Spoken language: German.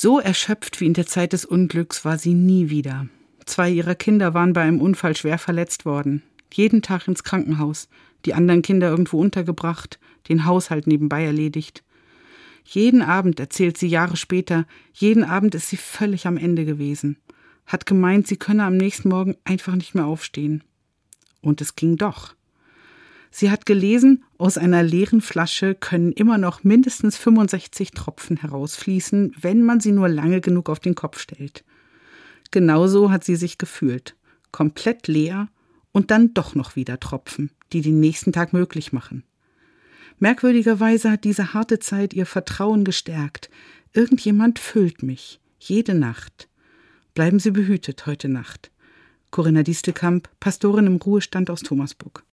So erschöpft wie in der Zeit des Unglücks war sie nie wieder. Zwei ihrer Kinder waren bei einem Unfall schwer verletzt worden. Jeden Tag ins Krankenhaus, die anderen Kinder irgendwo untergebracht, den Haushalt nebenbei erledigt. Jeden Abend, erzählt sie Jahre später, jeden Abend ist sie völlig am Ende gewesen. Hat gemeint, sie könne am nächsten Morgen einfach nicht mehr aufstehen. Und es ging doch. Sie hat gelesen, aus einer leeren Flasche können immer noch mindestens 65 Tropfen herausfließen, wenn man sie nur lange genug auf den Kopf stellt. Genauso hat sie sich gefühlt. Komplett leer und dann doch noch wieder Tropfen, die den nächsten Tag möglich machen. Merkwürdigerweise hat diese harte Zeit ihr Vertrauen gestärkt. Irgendjemand füllt mich. Jede Nacht. Bleiben Sie behütet heute Nacht. Corinna Distelkamp, Pastorin im Ruhestand aus Thomasburg.